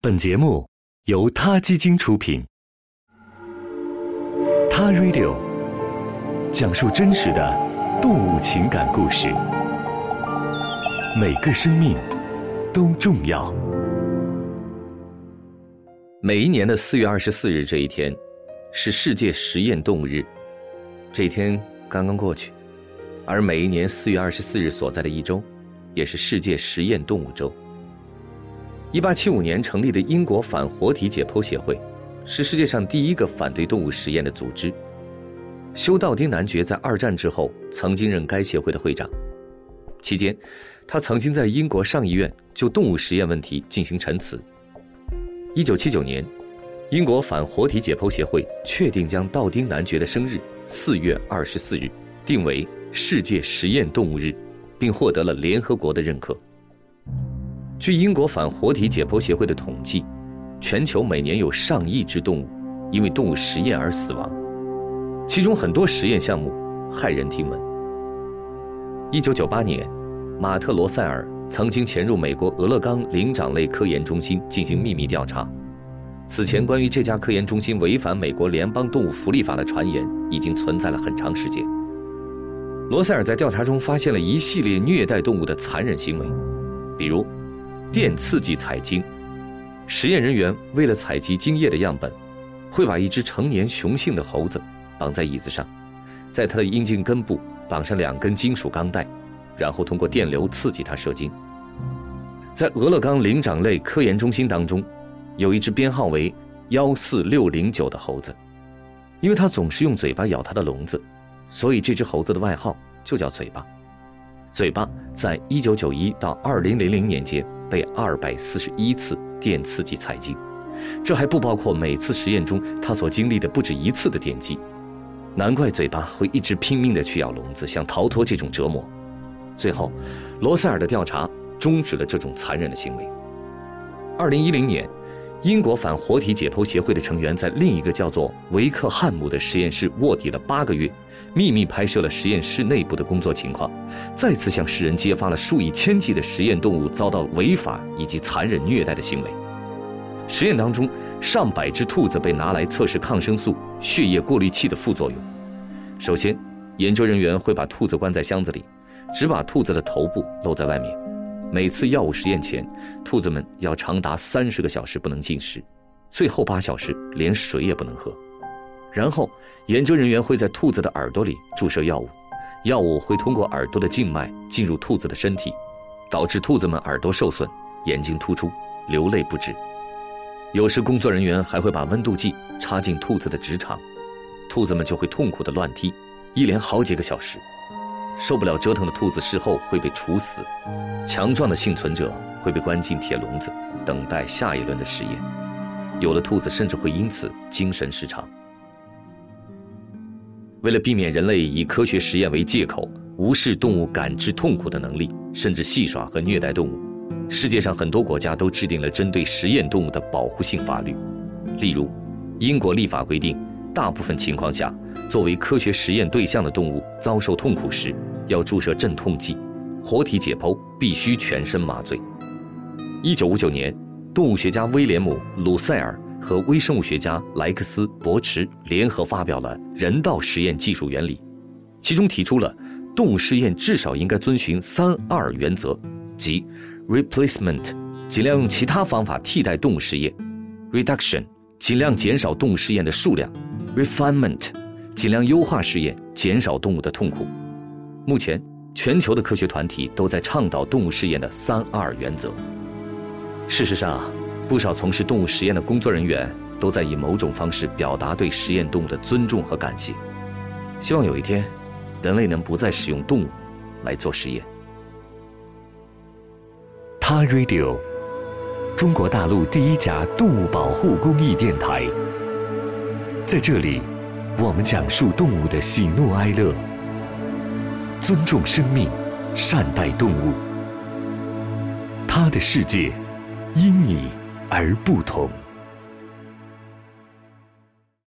本节目由他基金出品，《他 Radio》讲述真实的动物情感故事，每个生命都重要。每一年的四月二十四日这一天，是世界实验动物日。这一天刚刚过去，而每一年四月二十四日所在的一周，也是世界实验动物周。一八七五年成立的英国反活体解剖协会，是世界上第一个反对动物实验的组织。休道丁男爵在二战之后曾经任该协会的会长，期间，他曾经在英国上议院就动物实验问题进行陈词。一九七九年，英国反活体解剖协会确定将道丁男爵的生日四月二十四日定为世界实验动物日，并获得了联合国的认可。据英国反活体解剖协会的统计，全球每年有上亿只动物因为动物实验而死亡，其中很多实验项目骇人听闻。一九九八年，马特·罗塞尔曾经潜入美国俄勒冈灵长类科研中心进行秘密调查。此前，关于这家科研中心违反美国联邦动物福利法的传言已经存在了很长时间。罗塞尔在调查中发现了一系列虐待动物的残忍行为，比如。电刺激采精，实验人员为了采集精液的样本，会把一只成年雄性的猴子绑在椅子上，在它的阴茎根部绑上两根金属钢带，然后通过电流刺激它射精。在俄勒冈灵长类科研中心当中，有一只编号为幺四六零九的猴子，因为它总是用嘴巴咬它的笼子，所以这只猴子的外号就叫嘴巴。嘴巴在一九九一到二零零零年间。被二百四十一次电刺激采精，这还不包括每次实验中他所经历的不止一次的电击。难怪嘴巴会一直拼命地去咬笼子，想逃脱这种折磨。最后，罗塞尔的调查终止了这种残忍的行为。二零一零年，英国反活体解剖协会的成员在另一个叫做维克汉姆的实验室卧底了八个月。秘密拍摄了实验室内部的工作情况，再次向世人揭发了数以千计的实验动物遭到违法以及残忍虐待的行为。实验当中，上百只兔子被拿来测试抗生素、血液过滤器的副作用。首先，研究人员会把兔子关在箱子里，只把兔子的头部露在外面。每次药物实验前，兔子们要长达三十个小时不能进食，最后八小时连水也不能喝。然后，研究人员会在兔子的耳朵里注射药物，药物会通过耳朵的静脉进入兔子的身体，导致兔子们耳朵受损、眼睛突出、流泪不止。有时工作人员还会把温度计插进兔子的直肠，兔子们就会痛苦地乱踢，一连好几个小时。受不了折腾的兔子事后会被处死，强壮的幸存者会被关进铁笼子，等待下一轮的实验。有的兔子甚至会因此精神失常。为了避免人类以科学实验为借口无视动物感知痛苦的能力，甚至戏耍和虐待动物，世界上很多国家都制定了针对实验动物的保护性法律。例如，英国立法规定，大部分情况下，作为科学实验对象的动物遭受痛苦时，要注射镇痛剂，活体解剖必须全身麻醉。一九五九年，动物学家威廉姆·鲁塞尔。和微生物学家莱克斯·伯茨联合发表了《人道实验技术原理》，其中提出了动物实验至少应该遵循“三二”原则，即 replacement，尽量用其他方法替代动物实验；reduction，尽量减少动物实验的数量；refinement，尽量优化实验，减少动物的痛苦。目前，全球的科学团体都在倡导动物实验的“三二”原则。事实上，不少从事动物实验的工作人员都在以某种方式表达对实验动物的尊重和感谢，希望有一天，人类能不再使用动物来做实验。他 Radio，中国大陆第一家动物保护公益电台，在这里，我们讲述动物的喜怒哀乐，尊重生命，善待动物，他的世界，因你。而不同。